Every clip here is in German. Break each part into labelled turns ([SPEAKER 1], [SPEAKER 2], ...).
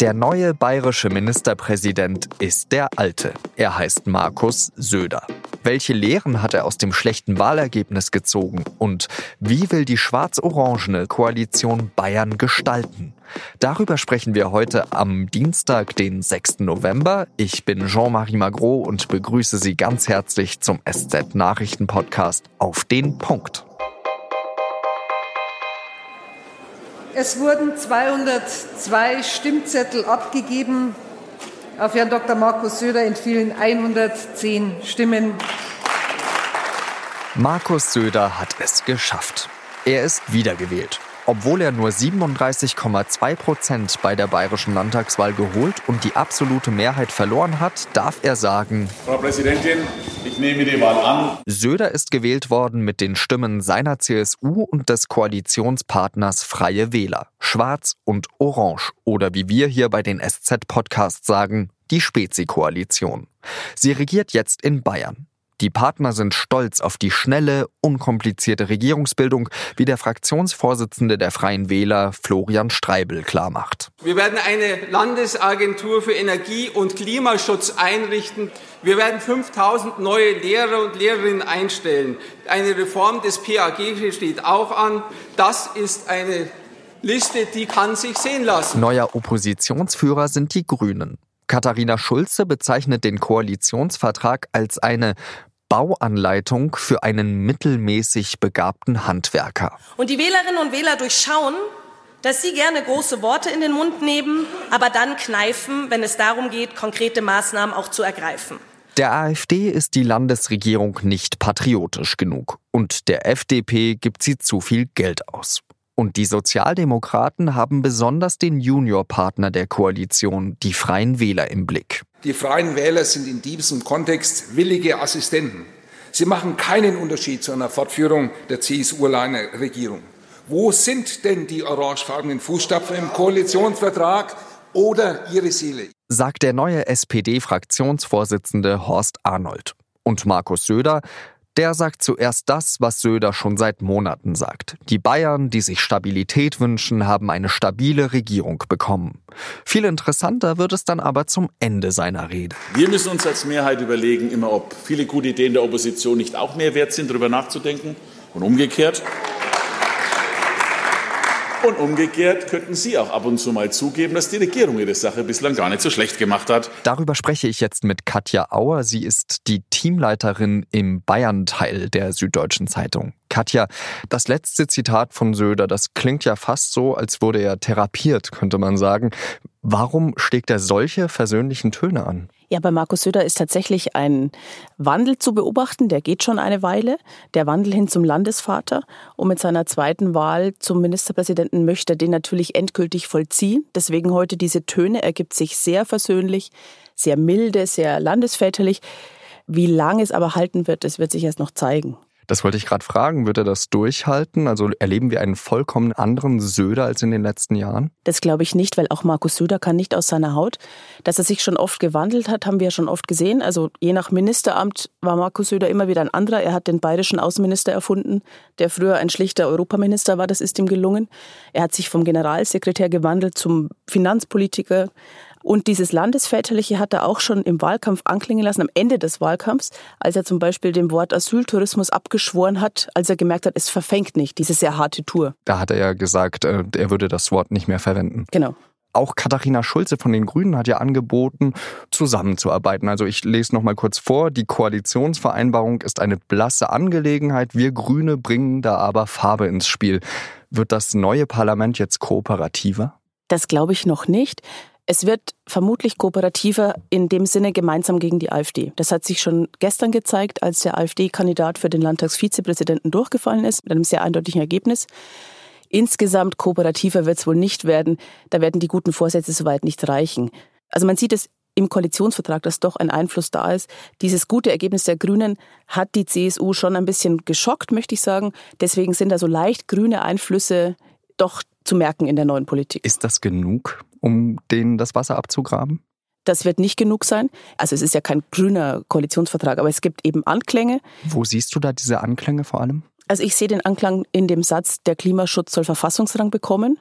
[SPEAKER 1] Der neue bayerische Ministerpräsident ist der alte. Er heißt Markus Söder. Welche Lehren hat er aus dem schlechten Wahlergebnis gezogen? Und wie will die schwarz-orangene Koalition Bayern gestalten? Darüber sprechen wir heute am Dienstag, den 6. November. Ich bin Jean-Marie Magro und begrüße Sie ganz herzlich zum SZ Nachrichten Podcast auf den Punkt.
[SPEAKER 2] Es wurden 202 Stimmzettel abgegeben. Auf Herrn Dr. Markus Söder entfielen 110 Stimmen.
[SPEAKER 1] Markus Söder hat es geschafft. Er ist wiedergewählt. Obwohl er nur 37,2 Prozent bei der bayerischen Landtagswahl geholt und die absolute Mehrheit verloren hat, darf er sagen,
[SPEAKER 3] Frau Präsidentin, ich nehme die Wahl an.
[SPEAKER 1] Söder ist gewählt worden mit den Stimmen seiner CSU und des Koalitionspartners Freie Wähler, Schwarz und Orange oder wie wir hier bei den SZ-Podcasts sagen, die Spezi-Koalition. Sie regiert jetzt in Bayern. Die Partner sind stolz auf die schnelle, unkomplizierte Regierungsbildung, wie der Fraktionsvorsitzende der Freien Wähler Florian Streibel klarmacht.
[SPEAKER 4] Wir werden eine Landesagentur für Energie- und Klimaschutz einrichten. Wir werden 5000 neue Lehrer und Lehrerinnen einstellen. Eine Reform des PAG steht auch an. Das ist eine Liste, die kann sich sehen lassen.
[SPEAKER 1] Neuer Oppositionsführer sind die Grünen. Katharina Schulze bezeichnet den Koalitionsvertrag als eine Bauanleitung für einen mittelmäßig begabten Handwerker.
[SPEAKER 5] Und die Wählerinnen und Wähler durchschauen, dass sie gerne große Worte in den Mund nehmen, aber dann kneifen, wenn es darum geht, konkrete Maßnahmen auch zu ergreifen.
[SPEAKER 1] Der AfD ist die Landesregierung nicht patriotisch genug und der FDP gibt sie zu viel Geld aus. Und die Sozialdemokraten haben besonders den Juniorpartner der Koalition, die Freien Wähler, im Blick.
[SPEAKER 6] Die Freien Wähler sind in diesem Kontext willige Assistenten. Sie machen keinen Unterschied zu einer Fortführung der CSU-Regierung. Wo sind denn die orangefarbenen Fußstapfen im Koalitionsvertrag oder ihre Seele?
[SPEAKER 1] Sagt der neue SPD-Fraktionsvorsitzende Horst Arnold. Und Markus Söder, der sagt zuerst das, was Söder schon seit Monaten sagt. Die Bayern, die sich Stabilität wünschen, haben eine stabile Regierung bekommen. Viel interessanter wird es dann aber zum Ende seiner Rede.
[SPEAKER 3] Wir müssen uns als Mehrheit überlegen, immer ob viele gute Ideen der Opposition nicht auch mehr wert sind, darüber nachzudenken. Und umgekehrt. Und umgekehrt könnten Sie auch ab und zu mal zugeben, dass die Regierung ihre Sache bislang gar nicht so schlecht gemacht hat.
[SPEAKER 1] Darüber spreche ich jetzt mit Katja Auer. Sie ist die Teamleiterin im Bayern-Teil der Süddeutschen Zeitung. Katja, das letzte Zitat von Söder, das klingt ja fast so, als wurde er therapiert, könnte man sagen. Warum schlägt er solche versöhnlichen Töne an?
[SPEAKER 7] Ja, bei Markus Söder ist tatsächlich ein Wandel zu beobachten, der geht schon eine Weile. Der Wandel hin zum Landesvater. Und mit seiner zweiten Wahl zum Ministerpräsidenten möchte er den natürlich endgültig vollziehen. Deswegen heute diese Töne ergibt sich sehr versöhnlich, sehr milde, sehr landesväterlich. Wie lange es aber halten wird, das wird sich erst noch zeigen.
[SPEAKER 1] Das wollte ich gerade fragen. Wird er das durchhalten? Also erleben wir einen vollkommen anderen Söder als in den letzten Jahren?
[SPEAKER 7] Das glaube ich nicht, weil auch Markus Söder kann nicht aus seiner Haut. Dass er sich schon oft gewandelt hat, haben wir ja schon oft gesehen. Also je nach Ministeramt war Markus Söder immer wieder ein anderer. Er hat den bayerischen Außenminister erfunden, der früher ein schlichter Europaminister war. Das ist ihm gelungen. Er hat sich vom Generalsekretär gewandelt zum Finanzpolitiker. Und dieses Landesväterliche hat er auch schon im Wahlkampf anklingen lassen, am Ende des Wahlkampfs, als er zum Beispiel dem Wort Asyltourismus abgeschworen hat, als er gemerkt hat, es verfängt nicht, diese sehr harte Tour.
[SPEAKER 1] Da hat er ja gesagt, äh, er würde das Wort nicht mehr verwenden.
[SPEAKER 7] Genau.
[SPEAKER 1] Auch Katharina Schulze von den Grünen hat ja angeboten, zusammenzuarbeiten. Also ich lese noch mal kurz vor. Die Koalitionsvereinbarung ist eine blasse Angelegenheit. Wir Grüne bringen da aber Farbe ins Spiel. Wird das neue Parlament jetzt kooperativer?
[SPEAKER 7] Das glaube ich noch nicht. Es wird vermutlich kooperativer in dem Sinne gemeinsam gegen die AfD. Das hat sich schon gestern gezeigt, als der AfD-Kandidat für den Landtagsvizepräsidenten durchgefallen ist, mit einem sehr eindeutigen Ergebnis. Insgesamt kooperativer wird es wohl nicht werden. Da werden die guten Vorsätze soweit nicht reichen. Also man sieht es im Koalitionsvertrag, dass doch ein Einfluss da ist. Dieses gute Ergebnis der Grünen hat die CSU schon ein bisschen geschockt, möchte ich sagen. Deswegen sind da so leicht grüne Einflüsse doch zu merken in der neuen Politik.
[SPEAKER 1] Ist das genug? um denen das Wasser abzugraben?
[SPEAKER 7] Das wird nicht genug sein. Also es ist ja kein grüner Koalitionsvertrag, aber es gibt eben Anklänge.
[SPEAKER 1] Wo siehst du da diese Anklänge vor allem?
[SPEAKER 7] Also ich sehe den Anklang in dem Satz, der Klimaschutz soll Verfassungsrang bekommen.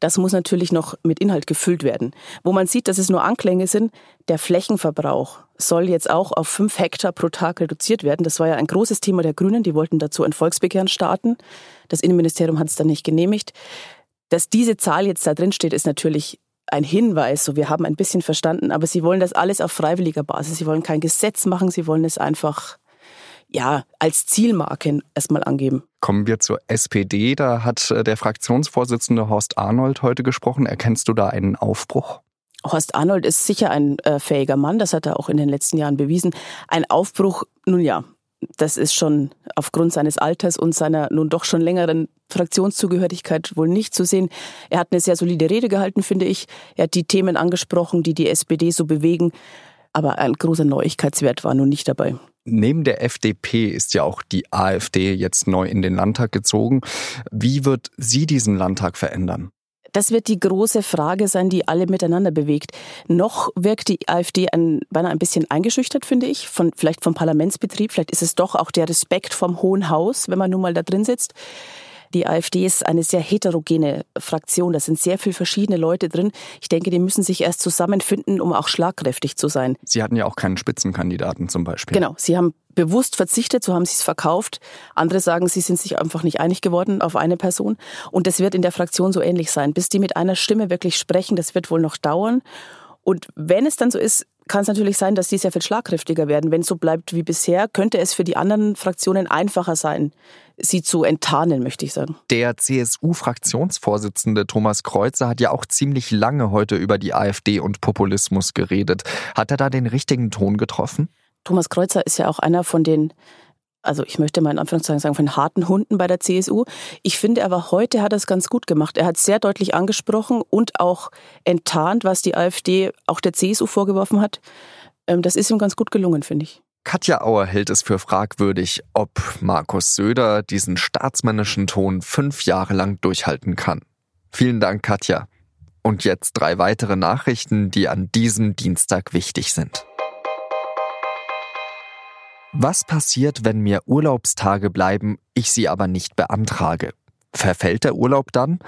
[SPEAKER 7] Das muss natürlich noch mit Inhalt gefüllt werden. Wo man sieht, dass es nur Anklänge sind, der Flächenverbrauch soll jetzt auch auf fünf Hektar pro Tag reduziert werden. Das war ja ein großes Thema der Grünen. Die wollten dazu ein Volksbegehren starten. Das Innenministerium hat es dann nicht genehmigt. Dass diese Zahl jetzt da drin steht, ist natürlich ein Hinweis. So, wir haben ein bisschen verstanden, aber sie wollen das alles auf freiwilliger Basis. Sie wollen kein Gesetz machen. Sie wollen es einfach ja, als Zielmarke erstmal angeben.
[SPEAKER 1] Kommen wir zur SPD. Da hat äh, der Fraktionsvorsitzende Horst Arnold heute gesprochen. Erkennst du da einen Aufbruch?
[SPEAKER 7] Horst Arnold ist sicher ein äh, fähiger Mann, das hat er auch in den letzten Jahren bewiesen. Ein Aufbruch, nun ja, das ist schon aufgrund seines Alters und seiner nun doch schon längeren Fraktionszugehörigkeit wohl nicht zu sehen. Er hat eine sehr solide Rede gehalten, finde ich. Er hat die Themen angesprochen, die die SPD so bewegen. Aber ein großer Neuigkeitswert war nun nicht dabei.
[SPEAKER 1] Neben der FDP ist ja auch die AfD jetzt neu in den Landtag gezogen. Wie wird sie diesen Landtag verändern?
[SPEAKER 7] Das wird die große Frage sein, die alle miteinander bewegt. Noch wirkt die AfD ein, beinahe ein bisschen eingeschüchtert, finde ich, von, vielleicht vom Parlamentsbetrieb. Vielleicht ist es doch auch der Respekt vom Hohen Haus, wenn man nun mal da drin sitzt. Die AfD ist eine sehr heterogene Fraktion. Da sind sehr viele verschiedene Leute drin. Ich denke, die müssen sich erst zusammenfinden, um auch schlagkräftig zu sein.
[SPEAKER 1] Sie hatten ja auch keinen Spitzenkandidaten zum Beispiel.
[SPEAKER 7] Genau. Sie haben bewusst verzichtet, so haben sie es verkauft. Andere sagen, sie sind sich einfach nicht einig geworden auf eine Person. Und das wird in der Fraktion so ähnlich sein. Bis die mit einer Stimme wirklich sprechen, das wird wohl noch dauern. Und wenn es dann so ist, kann es natürlich sein, dass die sehr viel schlagkräftiger werden. Wenn es so bleibt wie bisher, könnte es für die anderen Fraktionen einfacher sein, sie zu enttarnen, möchte ich sagen.
[SPEAKER 1] Der CSU-Fraktionsvorsitzende Thomas Kreuzer hat ja auch ziemlich lange heute über die AfD und Populismus geredet. Hat er da den richtigen Ton getroffen?
[SPEAKER 7] Thomas Kreuzer ist ja auch einer von den also ich möchte mal in Anführungszeichen sagen, von harten Hunden bei der CSU. Ich finde aber heute hat er es ganz gut gemacht. Er hat sehr deutlich angesprochen und auch enttarnt, was die AfD auch der CSU vorgeworfen hat. Ähm, das ist ihm ganz gut gelungen, finde ich.
[SPEAKER 1] Katja Auer hält es für fragwürdig, ob Markus Söder diesen staatsmännischen Ton fünf Jahre lang durchhalten kann. Vielen Dank, Katja. Und jetzt drei weitere Nachrichten, die an diesem Dienstag wichtig sind. Was passiert, wenn mir Urlaubstage bleiben, ich sie aber nicht beantrage? Verfällt der Urlaub dann?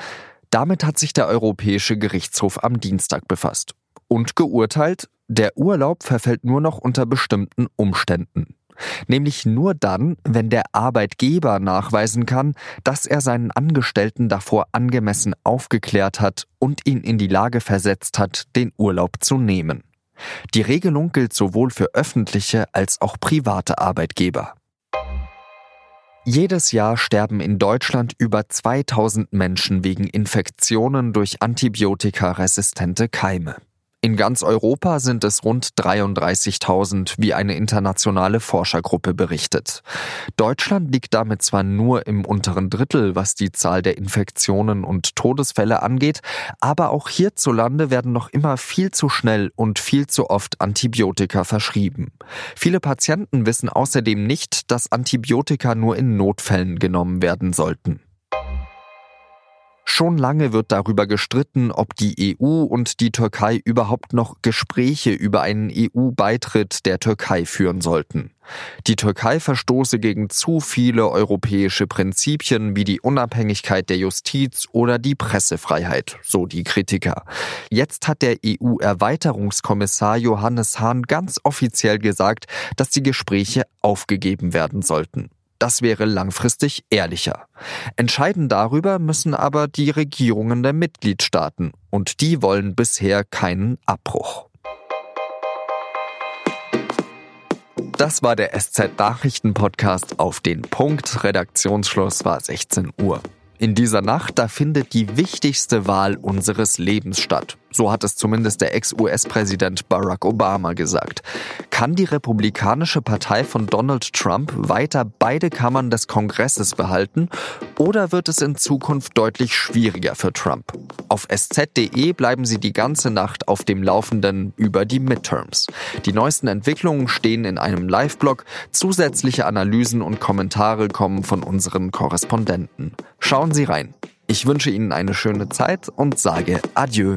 [SPEAKER 1] Damit hat sich der Europäische Gerichtshof am Dienstag befasst und geurteilt, der Urlaub verfällt nur noch unter bestimmten Umständen. Nämlich nur dann, wenn der Arbeitgeber nachweisen kann, dass er seinen Angestellten davor angemessen aufgeklärt hat und ihn in die Lage versetzt hat, den Urlaub zu nehmen. Die Regelung gilt sowohl für öffentliche als auch private Arbeitgeber. Jedes Jahr sterben in Deutschland über 2000 Menschen wegen Infektionen durch antibiotikaresistente Keime. In ganz Europa sind es rund 33.000, wie eine internationale Forschergruppe berichtet. Deutschland liegt damit zwar nur im unteren Drittel, was die Zahl der Infektionen und Todesfälle angeht, aber auch hierzulande werden noch immer viel zu schnell und viel zu oft Antibiotika verschrieben. Viele Patienten wissen außerdem nicht, dass Antibiotika nur in Notfällen genommen werden sollten. Schon lange wird darüber gestritten, ob die EU und die Türkei überhaupt noch Gespräche über einen EU-Beitritt der Türkei führen sollten. Die Türkei verstoße gegen zu viele europäische Prinzipien wie die Unabhängigkeit der Justiz oder die Pressefreiheit, so die Kritiker. Jetzt hat der EU-Erweiterungskommissar Johannes Hahn ganz offiziell gesagt, dass die Gespräche aufgegeben werden sollten. Das wäre langfristig ehrlicher. Entscheiden darüber müssen aber die Regierungen der Mitgliedstaaten, und die wollen bisher keinen Abbruch. Das war der SZ Nachrichten Podcast auf den Punkt. Redaktionsschluss war 16 Uhr. In dieser Nacht, da findet die wichtigste Wahl unseres Lebens statt. So hat es zumindest der Ex-US-Präsident Barack Obama gesagt. Kann die Republikanische Partei von Donald Trump weiter beide Kammern des Kongresses behalten oder wird es in Zukunft deutlich schwieriger für Trump? Auf sz.de bleiben Sie die ganze Nacht auf dem Laufenden über die Midterms. Die neuesten Entwicklungen stehen in einem Live-Blog. Zusätzliche Analysen und Kommentare kommen von unseren Korrespondenten. Schauen Sie rein. Ich wünsche Ihnen eine schöne Zeit und sage Adieu.